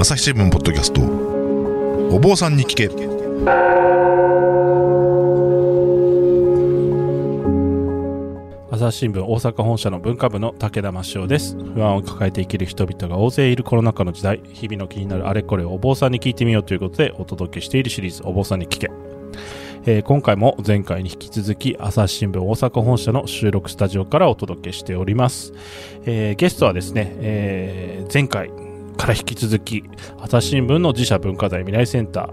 朝日新聞ポッドキャスト。お坊さんに聞け。朝日新聞大阪本社の文化部の武田真潮です。不安を抱えて生きる人々が大勢いるコロナ禍の時代。日々の気になるあれこれをお坊さんに聞いてみようということでお届けしているシリーズお坊さんに聞け。えー今回も前回に引き続き朝日新聞大阪本社の収録スタジオからお届けしております、えーゲストはですね、えー前回から引き続き朝日新聞の自社文化財未来センタ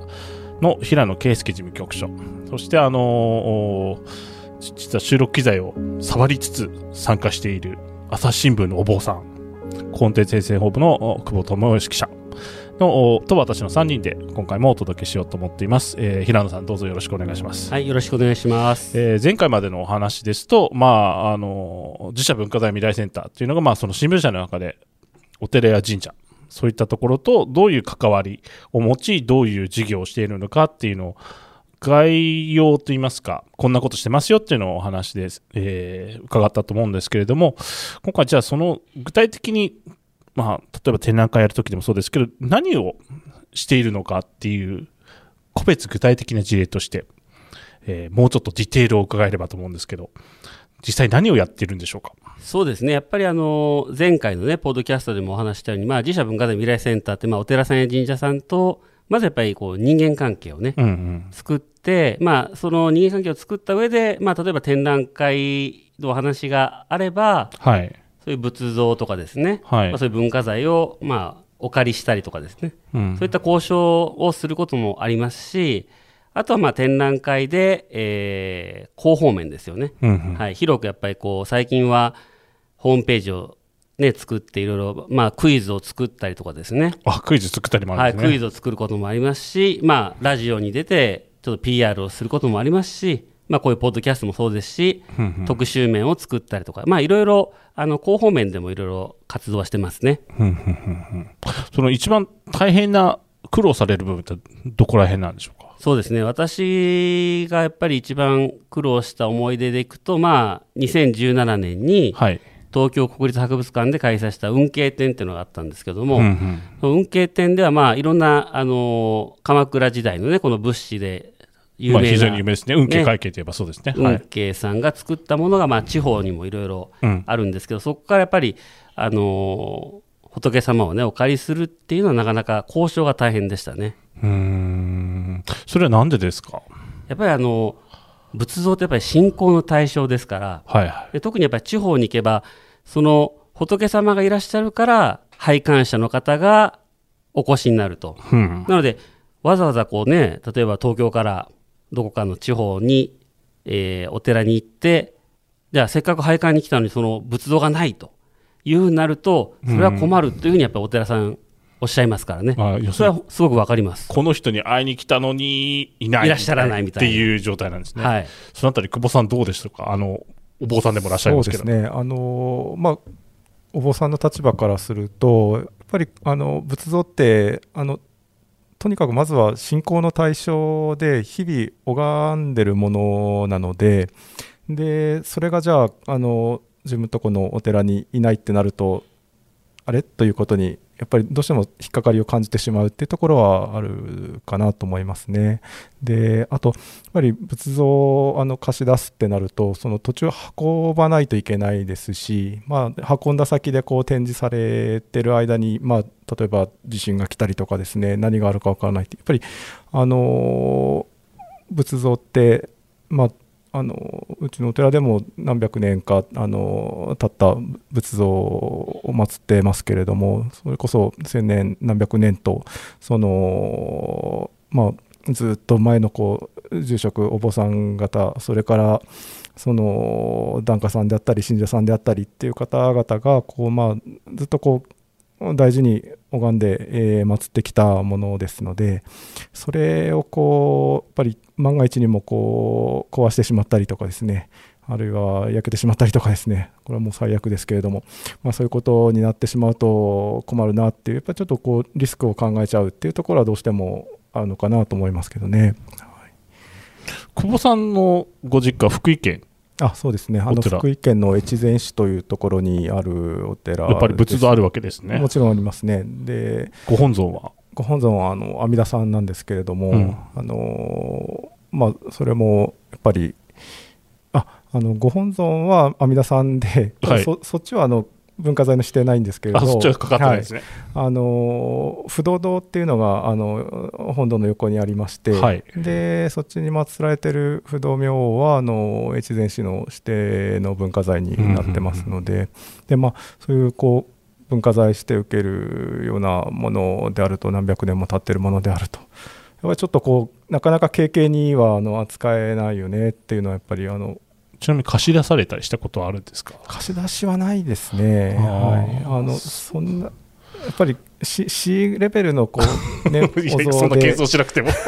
ーの平野圭介事務局長。そしてあのー実は収録機材を触りつつ参加している朝日新聞のお坊さんコンテンツ先生本部のお久保智義記者のおと私の3人で今回もお届けしようと思っています、えー平野さんどうぞよろしくお願いします、はい、よろしくお願いします。えー前回までのお話ですと、まあ、あの自社文化財未来センターっていうのが、まあ、その新聞社の中でお寺や神社そういったところとどういう関わりを持ちどういう事業をしているのかっていうのを概要といいますかこんなことしてますよっていうのをお話で、えー伺ったと思うんですけれども今回じゃあその具体的に、まあ、例えば展覧会やるときでもそうですけど何をしているのかっていう個別具体的な事例としてえーもうちょっとディテールを伺えればと思うんですけど、実際何をやってるんでしょうか？そうですね、やっぱりあの前回のね、ポッドキャストでもお話ししたように、まあ、自社文化財未来センターって、まあ、お寺さんや神社さんと、まずやっぱりこう人間関係をね、うんうん。作って、まあ、その人間関係を作った上で、まあ、例えば展覧会のお話があれば、はい。そういう仏像とかですね、はいまあ、そういう文化財を、まあ、お借りしたりとかですね、うんそういった交渉をすることもありますし、あとはまあ展覧会で、えー広報面ですよね。うんうんはい、広くやっぱりこう最近はホームページを、ね、作っていろいろ、まあ、クイズを作ったりとかですねあ、クイズ作ったりもあはい、るんですね。クイズを作ることもありますし、まあ、ラジオに出てちょっと PR をすることもありますし、まあ、こういうポッドキャストもそうですし、うんうん特集面を作ったりとか、まあ、いろいろあの広報面でもいろいろ活動はしてますね。その一番大変な苦労される部分ってどこら辺なんでしょうか？そうですね私がやっぱり一番苦労した思い出でいくと、まあ、2017年にはい。東京国立博物館で開催した運慶展っていうのがあったんですけども、うんうん運慶展では、まあ、いろんな、あの鎌倉時代のねこの仏師で有名な、まあ非常に有名ですね。運慶会計といえばそうですね。はい。運慶さんが作ったものが、まあ、地方にもいろいろうん。あるんですけど、そこからやっぱり、あの仏様をねお借りするっていうのはなかなか交渉が大変でしたね。うーん。それはなんでですか？やっぱりあの仏像ってやっぱり信仰の対象ですからはいはい。で特にやっぱり地方に行けばその仏様がいらっしゃるから拝観者の方がお越しになると。うん。なのでわざわざこうね例えば東京からどこかの地方に、えーお寺に行ってじゃあせっかく拝観に来たのにその仏像がないというふうになるとそれは困るというふうにやっぱりお寺さんおっしゃいますからね。まあ、要すそれはすごくわかります。この人に会いに来たのにいない。いらっしゃらないみたいなっていう状態なんですね。はい。そのあたり、久保さんどうでしたか？あの、お坊さんでもいらっしゃいますけど。そうですね、あのまあ、お坊さんの立場からすると、やっぱりあの仏像ってあの、とにかくまずは信仰の対象で、日々拝んでるものなので、でそれがじゃああの、自分のとこのお寺にいないってなると、あれ？ということに、やっぱりどうしても引っかかりを感じてしまうっていうところはあるかなと思いますね。であと、やっぱり仏像をあの貸し出すってなると、その途中運ばないといけないですし、まあ、運んだ先でこう展示されてる間に、まあ、例えば地震が来たりとかですね、何があるか分からないって、やっぱり、あの仏像って、まあ、あのうちのお寺でも何百年かあの経った仏像を祀ってますけれどもそれこそ千年何百年とそのまあずっと前のこう住職お坊さん方それからその檀家さんであったり信者さんであったりっていう方々がこう、まあ、ずっとこう大事に拝んで、えー祀ってきたものですのでそれをこうやっぱり万が一にもこう壊してしまったりとかですねあるいは焼けてしまったりとかですねこれはもう最悪ですけれども、まあ、そういうことになってしまうと困るなっていうやっぱりちょっとこうリスクを考えちゃうっていうところはどうしてもあるのかなと思いますけどね。久保さんのご実家福井県あそうですね。あの福井県の越前市というところにあるお寺やっぱり仏像あるわけですね。もちろんありますね。でご本尊は？ご本尊はあの阿弥陀さんなんですけれども、うん。あのまあ、それもやっぱりああのご本尊は阿弥陀さんで、はい。そそっちはあの文化財の指定ないんですけれど。あそっちはかかってないですね。はい。あの不動堂っていうのがあの本堂の横にありまして、はい。でそっちに祀られてる不動明王はあの越前市の指定の文化財になってますので、でまあ、そういうこう文化財指定を受けるようなものであると何百年も経ってるものであると。やっぱりちょっとこうなかなか軽々にはあの扱えないよねっていうのはやっぱりあのちなみに貸し出されたりしたことはあるんですか？貸し出しはないですね。はい、あのそんなやっぱり C, C レベルのこう、ね、そんな検で討しなくても。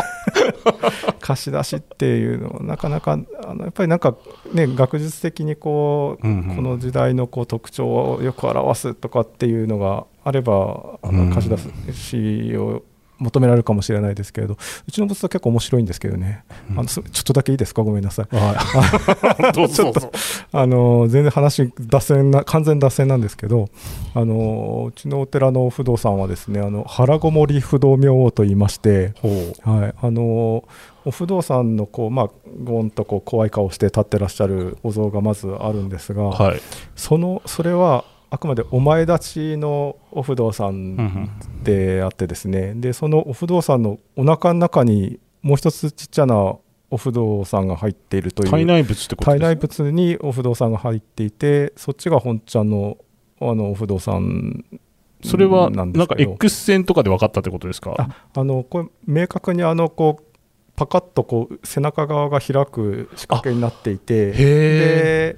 貸し出しっていうのはなかなかあのやっぱりなんかね学術的にこう、うんうん。この時代のこう特徴をよく表すとかっていうのがあればあうん。の貸し出しを求められるかもしれないですけれどうちの仏像結構面白いんですけどね、あのすちょっとだけいいですか？ごめんなさいはい。どうぞどうぞ。あの全然話脱線な完全脱線なんですけどあのうちのお寺の不動産はですねあの腹ごもり不動明王と言いまして。はい、あのお不動産のこう、まあ、ゴンとこう怖い顔して立ってらっしゃるお像がまずあるんですが、はい。そのそれはあくまでお前立ちのお不動産んであってですね、でそのお不動産のお腹の中にもう一つちっちゃなお不動産が入っているという。体内物ってこと体です内物にお不動産が入っていてそっちが本ちゃんのあのお不動産それはななんんか X 線とかで分かったってことですか？ああのこれ明確にあのこうパカッとこう背中側が開く仕掛けになっていて。で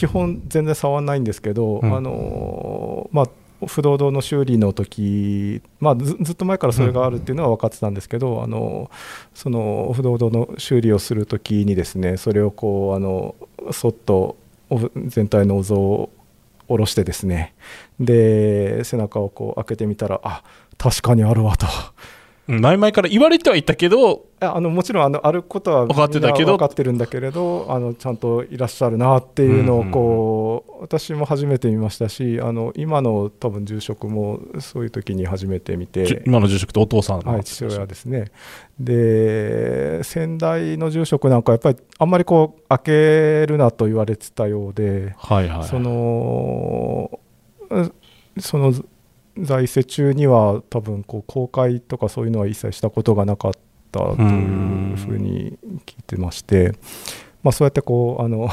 基本全然触らないんですけど、うんあのまあ不動堂の修理の時、まあ、ずずっと前からそれがあるっていうのは分かってたんですけど、あのその不動堂の修理をする時にですねそれをこうあのそっとお全体のお像を下ろしてですねで背中をこう開けてみたらあ確かにあるわと。うん前々から言われてはいたけど、ああのもちろんあのあることは分かってたけど分かってるんだけれどあのちゃんといらっしゃるなっていうのをこう、私も初めて見ましたしあの今の多分住職もそういう時に初めて見じて。今の住職とお父さんのはい、父親ですねで先代の住職なんかやっぱりあんまりこう開けるなと言われてたようで、はいはい。そのうその在世中には多分こう公開とかそういうのは一切したことがなかったというふうに聞いてまして、まあ、そうやってこうあの、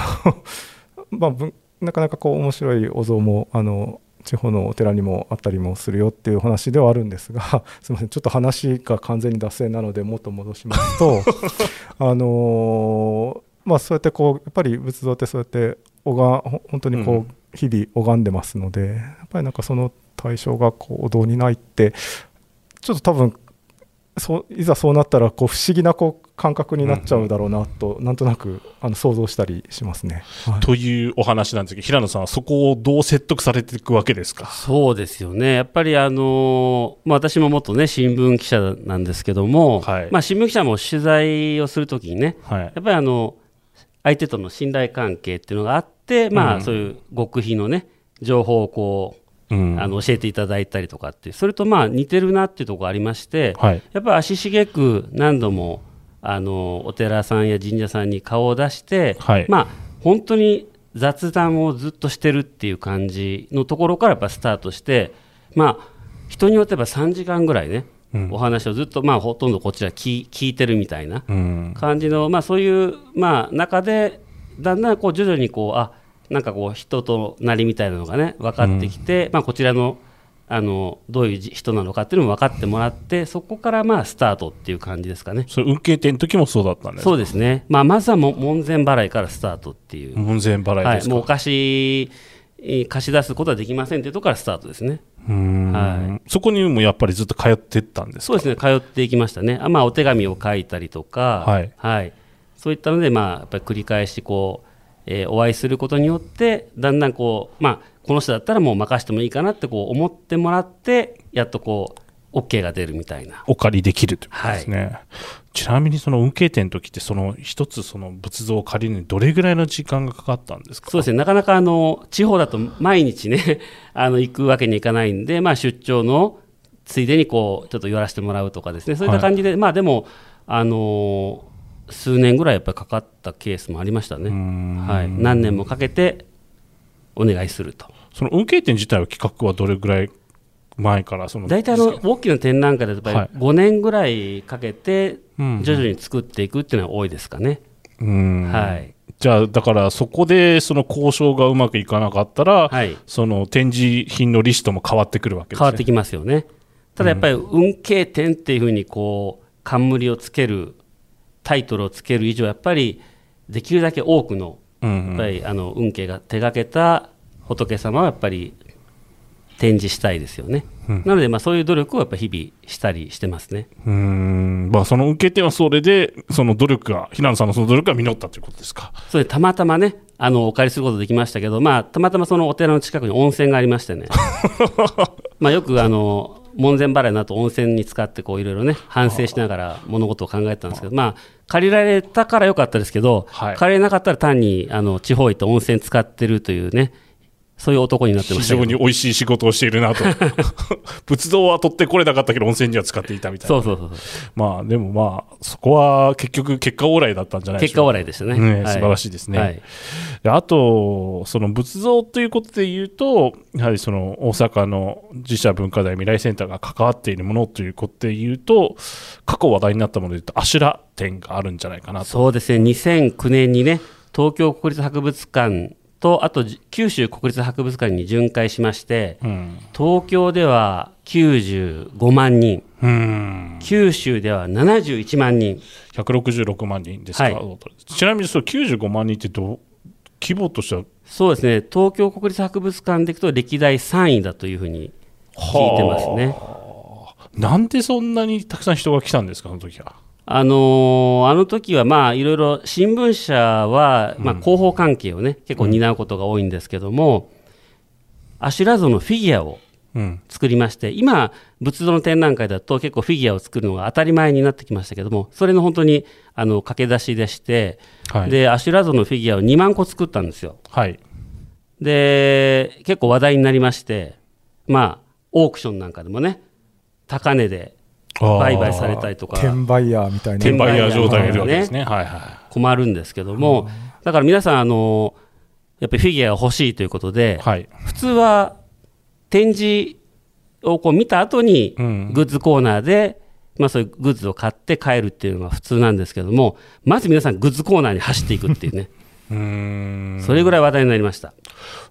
まあ、なかなかこう面白いお像もあの地方のお寺にもあったりもするよっていう話ではあるんですが すみませんちょっと話が完全に脱線なのでもっと戻しますと あのまあそうやってこうやっぱり仏像ってそうやって拝ほ本当にこう、うん。日々拝んでますのでやっぱりなんかその対象がこうお堂にないってちょっと多分そういざそうなったらこう不思議なこう感覚になっちゃうだろうなと、なんとなくあの想像したりしますね。はいというお話なんですけど、平野さんはそこをどう説得されていくわけですか？そうですよね、やっぱりあの、まあ、私も元ね、新聞記者なんですけども、はいまあ、新聞記者も取材をするときにね、はい。やっぱりあの相手との信頼関係っていうのがあって、まあうんそういう極秘のね、情報をこう、うん。あの教えていただいたりとかってそれとまあ似てるなっていうところがありまして、はい。やっぱり足しげく何度もあのお寺さんや神社さんに顔を出して、はい。まあ本当に雑談をずっとしてるっていう感じのところからやっぱスタートして、まあ人によっては3時間ぐらいね、うんお話をずっとまあほとんどこちら聞聞いてるみたいなうん。感じの、まあ、そういう、まあ、中でだんだんこう徐々にこうあなんかこう人となりみたいなのがね分かってきて、まあ、こちらのあのどういうじ人なのかっていうのも分かってもらってそこからまあスタートっていう感じですかね。それ運慶店の時もそうだったんですか？そうですね、まあ、まずはも門前払いからスタートっていう、門前払いはい、ですか？もうお貸しえー貸し出すことはできませんっていうところからスタートですね。はそこにもやっぱりずっと通ってったんですか？そうですね、通っていきましたね。あまあ、お手紙を書いたりとか、はい。そういったので、まあ、やっぱり繰り返しこう、えーお会いすることによって、だんだんこう、まあ、この人だったらもう任してもいいかなってこう思ってもらって、やっとこう、OK が出るみたいな。お借りできるということですね。ちなみにその運慶店の時ってその一つその仏像を借りるのにどれぐらいの時間がかかったんですか？そうですね、なかなかあの地方だと毎日ね、あの行くわけにいかないんで、まあ、出張のついでにこうちょっと寄らせてもらうとかですね。そういった感じで、まあでもあのー数年ぐらいやっぱりかかったケースもありましたね、はい、何年もかけてお願いすると。その運慶展自体は企画はどれぐらい前からその大体あの大きな展覧会だとやっぱり5年ぐらいかけてうん。徐々に作っていくっていうのは多いですかね、うん。はい。じゃあだからそこでその交渉がうまくいかなかったら、はい。その展示品のリストも変わってくるわけですね。変わってきますよね。ただやっぱり運慶展っていうふうにこう冠をつけるタイトルをつける以上やっぱりできるだけ多くのうんやっぱりあの運慶が手がけた仏様はやっぱり展示したいですよね、なのでまあそういう努力をやっぱ日々したりしてますね。うんうん。まあその運慶展はそれでその努力が平野さんのその努力が実ったということですか。それでたまたまねあのお借りすることできましたけど、まあ、たまたまそのお寺の近くに温泉がありましてね。まあよくあの門前払いの後温泉に使ってこういろいろね反省しながら物事を考えてたんですけどまあ借りられたからよかったですけど、はい。借りれなかったら単にあの地方行って温泉使ってるというねそういう男になってま非したけど。常に美味しい仕事をしているなと。仏像は取ってこれなかったけど温泉には使っていたみたいな。そうそうそうまあでもまあそこは結局結果往来だったんじゃないで結果しょうか。笑いでしたね。ねはい。素晴らしいですね。はい。であと、その仏像ということで言うと、やはりその大阪の自社文化財未来センターが関わっているものということで言うと、過去話題になったもので言うと、アシュラ展があるんじゃないかなと。そうですね、2009年にね、東京国立博物館と、あとじ九州国立博物館に巡回しまして、うん。東京では95万人、うん。九州では71万人、166万人ですか。はいちなみにその95万人ってどう規模としては？そうですね、東京国立博物館でいくと歴代3位だというふうに聞いてますね。なんでそんなにたくさん人が来たんですか、その時は。あのーあの時はまあいろいろ新聞社はまあ広報関係をね、結構担うことが多いんですけども、アシュラ像のフィギュアをうん。作りまして今仏像の展覧会だと結構フィギュアを作るのが当たり前になってきましたけどもそれの本当にあの駆け出しでして、はい。でアシュラ像のフィギュアを2万個作ったんですよはい。で結構話題になりましてまあオークションなんかでもね高値で売買されたりとか。転売ヤーみたいな。転売ヤー状態がいるわけですね。はいは困るんですけども。だから皆さんあのやっぱりフィギュアが欲しいということでい。はい。普通は展示をこう見た後にうん。グッズコーナーで、まあ、そういうグッズを買って帰るっていうのが普通なんですけどもまず皆さんグッズコーナーに走っていくっていうね。うーん。それぐらい話題になりました。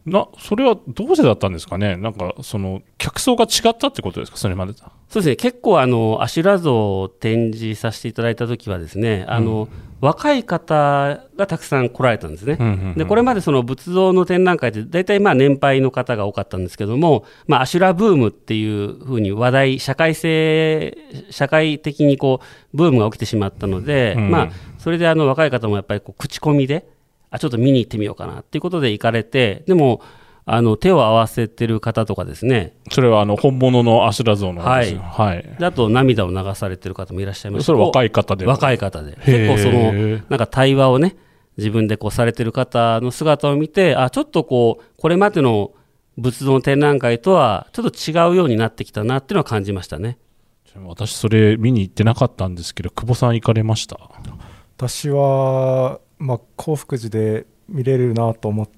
な、それはどうしてだったんですかね？なんか、その、客層が違ったってことですか？それまでと。そうですね。結構あのアシュラ像を展示させていただいた時はですねあの、若い方がたくさん来られたんですね、うんうんうんでこれまでその仏像の展覧会って大体まあ年配の方が多かったんですけども、まあ、アシュラブームっていうふうに話題社会性社会的にこうブームが起きてしまったので、うん。まあ、それであの若い方もやっぱりこう口コミであちょっと見に行ってみようかなっていうことで行かれてでもあの手を合わせてる方とかですね。それは、あの、本物のアシュラ像の方ですよはい。であと涙を流されてる方もいらっしゃいました。それ若い方で。若い方で。結構そのなんか対話をね自分でこうされてる方の姿を見てあちょっとこうこれまでの仏像の展覧会とはちょっと違うようになってきたなっていうのは感じましたね。私、それ見に行ってなかったんですけど、久保さん行かれました？私は、まあ、興福寺で見れるなと思っ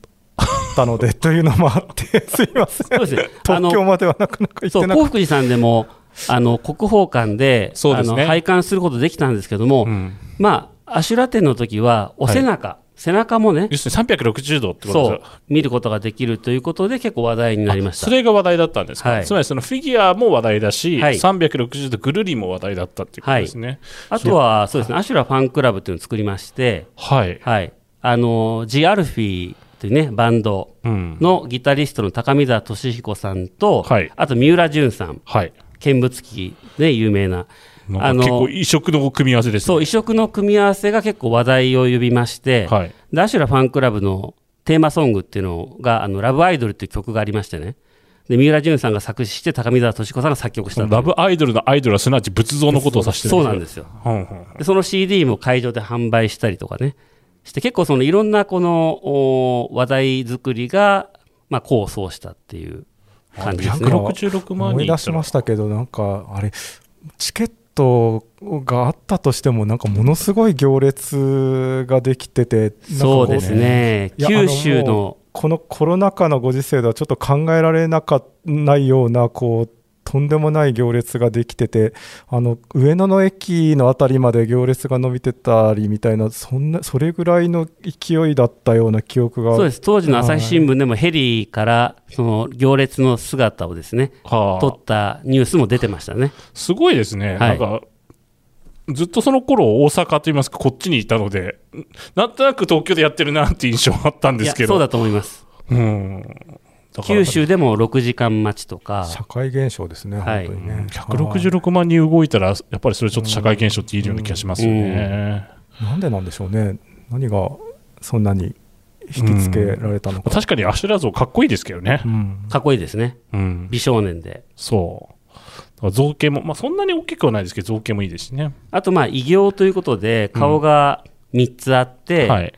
たのでというのもあって すいません。東京まではなかなか行ってなくて興福寺さんでもあの国宝館でそうね。拝観することできたんですけども、うん。まあアシュラ展の時はお背中、背中もね要するに360度ってこと見ることができるということで結構話題になりました。それが話題だったんですか、はい。つまりそのフィギュアも話題だし、はい。360度ぐるりも話題だったっていうことですね。あとはそうですね。アシュラファンクラブっていうのを作りましてはい。はい、あのジ・アルフィーというねバンド。うん。のギタリストの高見沢俊彦さんと、はい。あと三浦淳さん。はい。見仏記で有名なあのか結構異色の組み合わせですね。そう異色の組み合わせが結構話題を呼びまして、はい。でアシュラファンクラブのテーマソングっていうのが「あのラブアイドル」っていう曲がありましてね。で三浦淳さんが作詞して高見沢俊彦さんが作曲したラブアイドルのアイドルはすなわち仏像のことを指してるそうなんですよ。うんうんでその CD も会場で販売したりとかねして結構そのいろんなこのお話題作りが、まあ、功を奏したっていう感じですね。166万思い人出しましたけどなんかあれチケットがあったとしてもなんかものすごい行列ができててそうですね。九州のこのコロナ禍のご時世ではちょっと考えられなかないようなこうとんでもない行列ができててあの上野の駅の辺りまで行列が伸びてたりみたいなそんなそれぐらいの勢いだったような記憶が。そうです。当時の朝日新聞でもヘリからその行列の姿をですねはあ。撮ったニュースも出てましたね。すごいですね、はい。なんかずっとその頃大阪といいますかこっちにいたのでなんとなく東京でやってるなっていう印象あったんですけど。いやそうだと思います。うん九州でも6時間待ちとか、社会現象ですね、はい。本当にね。166万人動いたらやっぱりそれちょっと社会現象って言えるような気がしますよね、なんでなんでしょうね、何がそんなに引きつけられたのか。確かにアシュラ像かっこいいですけどね。うん。かっこいいですね。うん。美少年で。そう。造形も、まあ、そんなに大きくはないですけど造形もいいですしね、あとまあ異形ということで顔が3つあって、はい、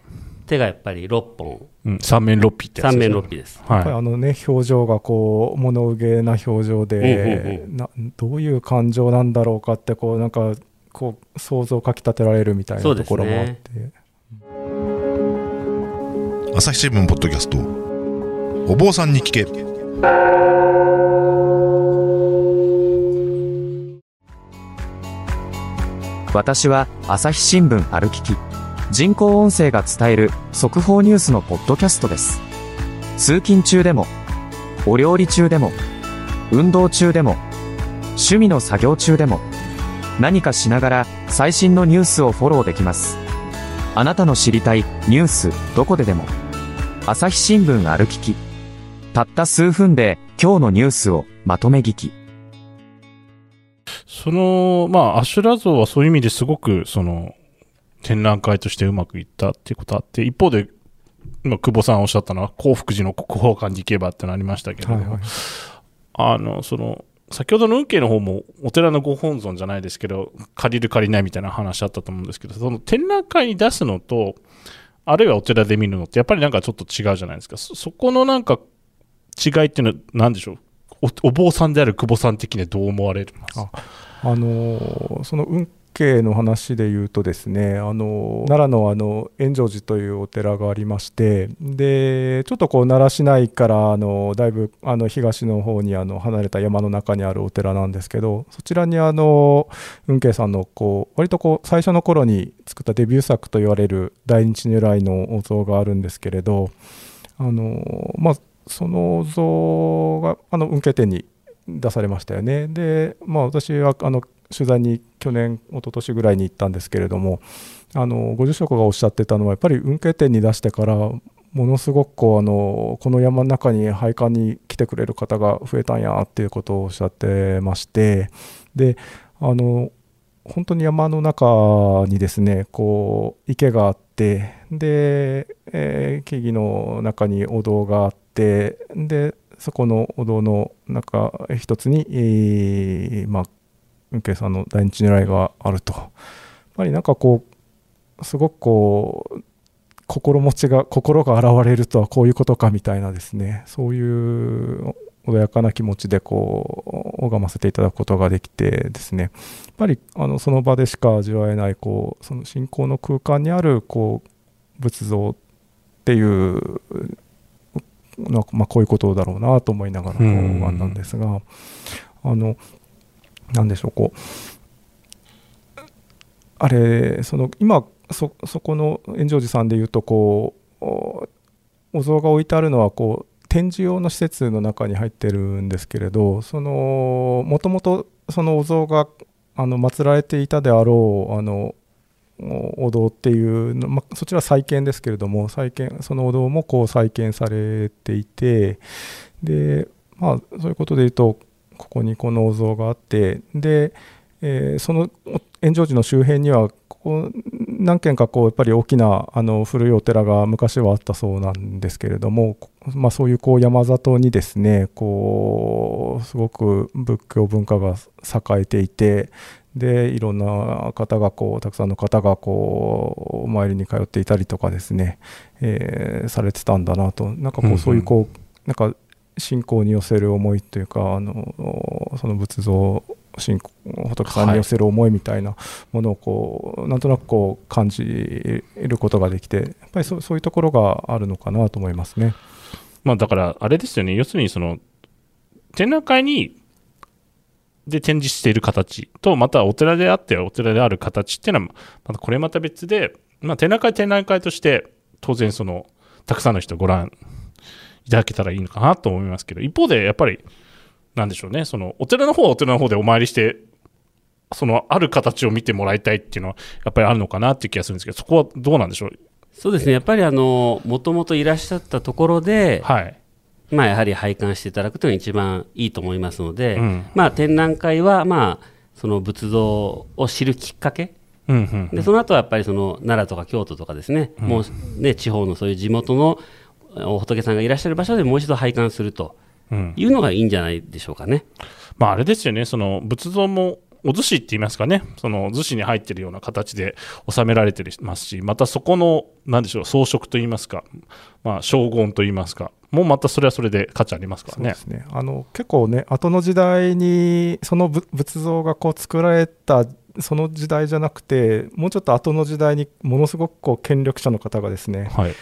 手がやっぱり6本、うん、三面六臂ってやつ三ですね面6臂です。やっぱりはあのね表情がこう物憂げな表情で、うんうんなどういう感情なんだろうかってこうなんかこう想像をかきたてられるみたいなところもあって、朝日新聞ポッドキャストお坊さんに聞け。私は朝日新聞歩きき人工音声が伝える速報ニュースのポッドキャストです。通勤中でもお料理中でも運動中でも趣味の作業中でも何かしながら最新のニュースをフォローできます。あなたの知りたいニュースどこででも朝日新聞歩きき。たった数分で今日のニュースをまとめ聞き。そのまあアシュラ像はそういう意味ですごくその展覧会としてうまくいったっていうことあって一方で今久保さんおっしゃったのは興福寺の国宝館に行けばってなりましたけど、はいはいあのその先ほどの運慶の方もお寺のご本尊じゃないですけど借りる借りないみたいな話あったと思うんですけどその展覧会に出すのとあるいはお寺で見るのってやっぱりなんかちょっと違うじゃないですか。そそこのなんか違いっていうのは何でしょう？おお坊さんである久保さん的にはどう思われます？ああのーその運慶の話で言うとですね、あの奈良のあの円城寺というお寺がありましてでちょっとこう奈良市内からあのだいぶあの東の方にあの離れた山の中にあるお寺なんですけどそちらにあの運慶さんのこう割とこう最初の頃に作ったデビュー作と言われる大日如来のお像があるんですけれどあのまあその像があの運慶展に出されましたよね。で、まあ、私はあの取材に去年、一昨年ぐらいに行ったんですけれども、あのご住職がおっしゃってたのは、やっぱり運慶店に出してから、ものすごくこうあのこの山の中に拝観に来てくれる方が増えたんやっていうことをおっしゃってまして、であの本当に山の中にですねこう池があってで、えー木々の中にお堂があってでそこのお堂の中一つに、えーまあ運慶さんの大日如来があるとやっぱりなんかこうすごくこう心持ちが心が現れるとはこういうことかみたいなですねそういう穏やかな気持ちでこう拝ませていただくことができてですねやっぱりあのその場でしか味わえないこうその信仰の空間にあるこう仏像っていうまあこういうことだろうなと思いながらこううん拝んだんですがあのなんでしょうこうあれその今そそこの円城寺さんでいうとこうお像が置いてあるのはこう展示用の施設の中に入ってるんですけれどそのもともとそのお像があの祀られていたであろうあのお堂っていうの、ま、そちら再建ですけれども再建そのお堂もこう再建されていてでまあそういうことでいうとここにこのお像があってで、えーそのお円城寺の周辺にはこう何軒かこうやっぱり大きなあの古いお寺が昔はあったそうなんですけれども、こまあ、そういうこう山里にですねこうすごく仏教文化が栄えていてでいろんな方がこうたくさんの方がこうお参りに通っていたりとかですね、えーされてたんだなと。なんかこうんううん。そういうこうなんか信仰に寄せる思いというかあのその仏像信仰仏さんに寄せる思いみたいなものをこう、なんとなくこう感じることができてやっぱりそうそういうところがあるのかなと思いますね。まあだからあれですよね要するにその展覧会にで展示している形とまたお寺であってお寺である形っていうのはまたこれまた別で、まあ、展覧会展覧会として当然そのたくさんの人ご覧いただけたらいいのかなと思いますけど一方でやっぱりなんでしょうね。そのお寺の方はお寺の方でお参りしてそのある形を見てもらいたいっていうのはやっぱりあるのかなっていう気がするんですけどそこはどうなんでしょう？そうですね。やっぱりあのもともといらっしゃったところで、はい。まあ、やはり拝観していただくというのが一番いいと思いますので、うん。まあ、展覧会は、まあ、その仏像を知るきっかけ。うんうんでその後はやっぱりその奈良とか京都とかですね、もうね地方のそういう地元のお仏さんがいらっしゃる場所でもう一度拝観するとうん。いうのがいいんじゃないでしょうかね。まあ、あれですよね、その仏像もお寿司って言いますかね、その寿司に入ってるような形で収められてますし、またそこの、なんでしょう、装飾と言いますか、まあ、荘厳と言いますか、もうまたそれはそれで価値ありますからね。そうで。すね。あの結構ね後の時代にそのぶ仏像がこう作られたその時代じゃなくてもうちょっと後の時代にものすごくこう権力者の方がですねはい、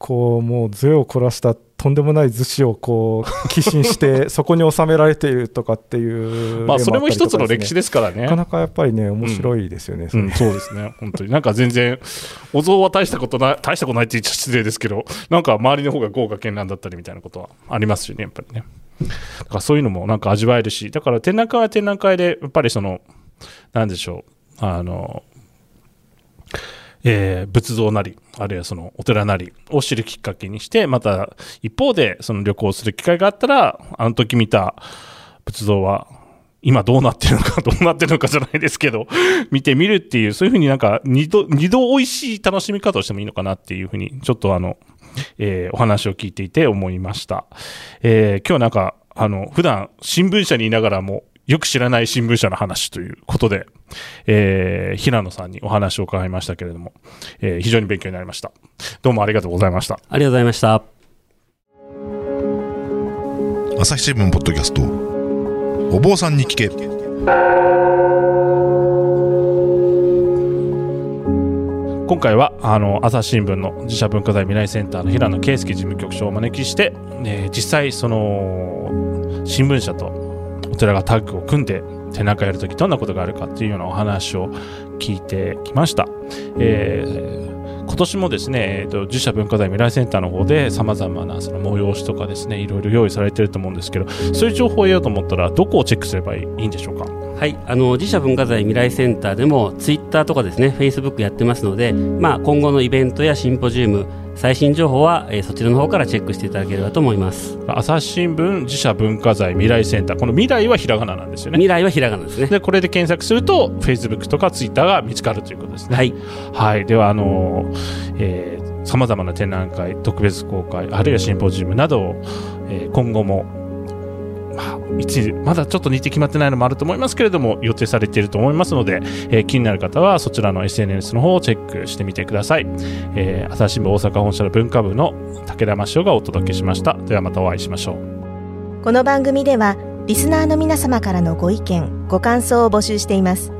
こうもう杖を凝らしたとんでもない寿司をこう寄進して そこに収められているとかっていうまあ、それも一つの歴史でですからね。なかなかやっぱりね面白いですよね、それうん、そうですね、本当に。なんか全然、お像は大したことない、大したことないって言っちゃ失礼ですけど、なんか周りの方が豪華絢爛だったりみたいなことはありますしね、やっぱりね。だからそういうのもなんか味わえるし、だから展覧会は展覧会で、やっぱりその、なんでしょう、あの、えー仏像なり、あるいはそのお寺なりを知るきっかけにして、また一方でその旅行する機会があったら、あの時見た仏像は今どうなってるのか、どうなってるのかじゃないですけど、見てみるっていう、そういうふうになんか二度、二度美味しい楽しみ方をしてもいいのかなっていうふうに、ちょっとあの、えーお話を聞いていて思いました。えー今日なんか、あの、普段新聞社にいながらも、よく知らない新聞社の話ということで、えー平野さんにお話を伺いましたけれども、えー非常に勉強になりました。どうもありがとうございました。ありがとうございました。朝日新聞ポッドキャストお坊さんに聞け今回はあの朝日新聞の自社文化財未来センターの平野圭介事務局長をお招きして、えー実際その新聞社とお寺がタッグを組んで展覧会やるときどんなことがあるかっていうようなお話を聞いてきました。えー今年もですね、えーと自社文化財未来センターの方でさまざまなその催しとかですねいろいろ用意されてると思うんですけどそういう情報を得ようと思ったらどこをチェックすればいいんでしょうか？はい、あの自社文化財未来センターでもツイッターとかですね、フェイスブックやってますので、まあ、今後のイベントやシンポジウム、最新情報は、えーそちらの方からチェックしていただければと思います。朝日新聞自社文化財未来センターこの未来はひらがななんですよね未来はひらがなですね。でこれで検索すると Facebook とか Twitter が見つかるということですね。はい、はい、ではあのさまざまな展覧会特別公開あるいはシンポジウムなどを、えー今後も、まあ、一まだちょっと日程決まってないのもあると思いますけれども予定されていると思いますので、えー気になる方はそちらの SNS の方をチェックしてみてください、えー朝日新聞大阪本社の文化部の武田真潮がお届けしました。ではまたお会いしましょう。この番組ではリスナーの皆様からのご意見ご感想を募集しています。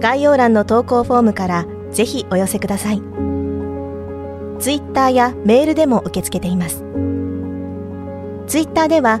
概要欄の投稿フォームからぜひお寄せください。ツイッターやメールでも受け付けています。ツイッターでは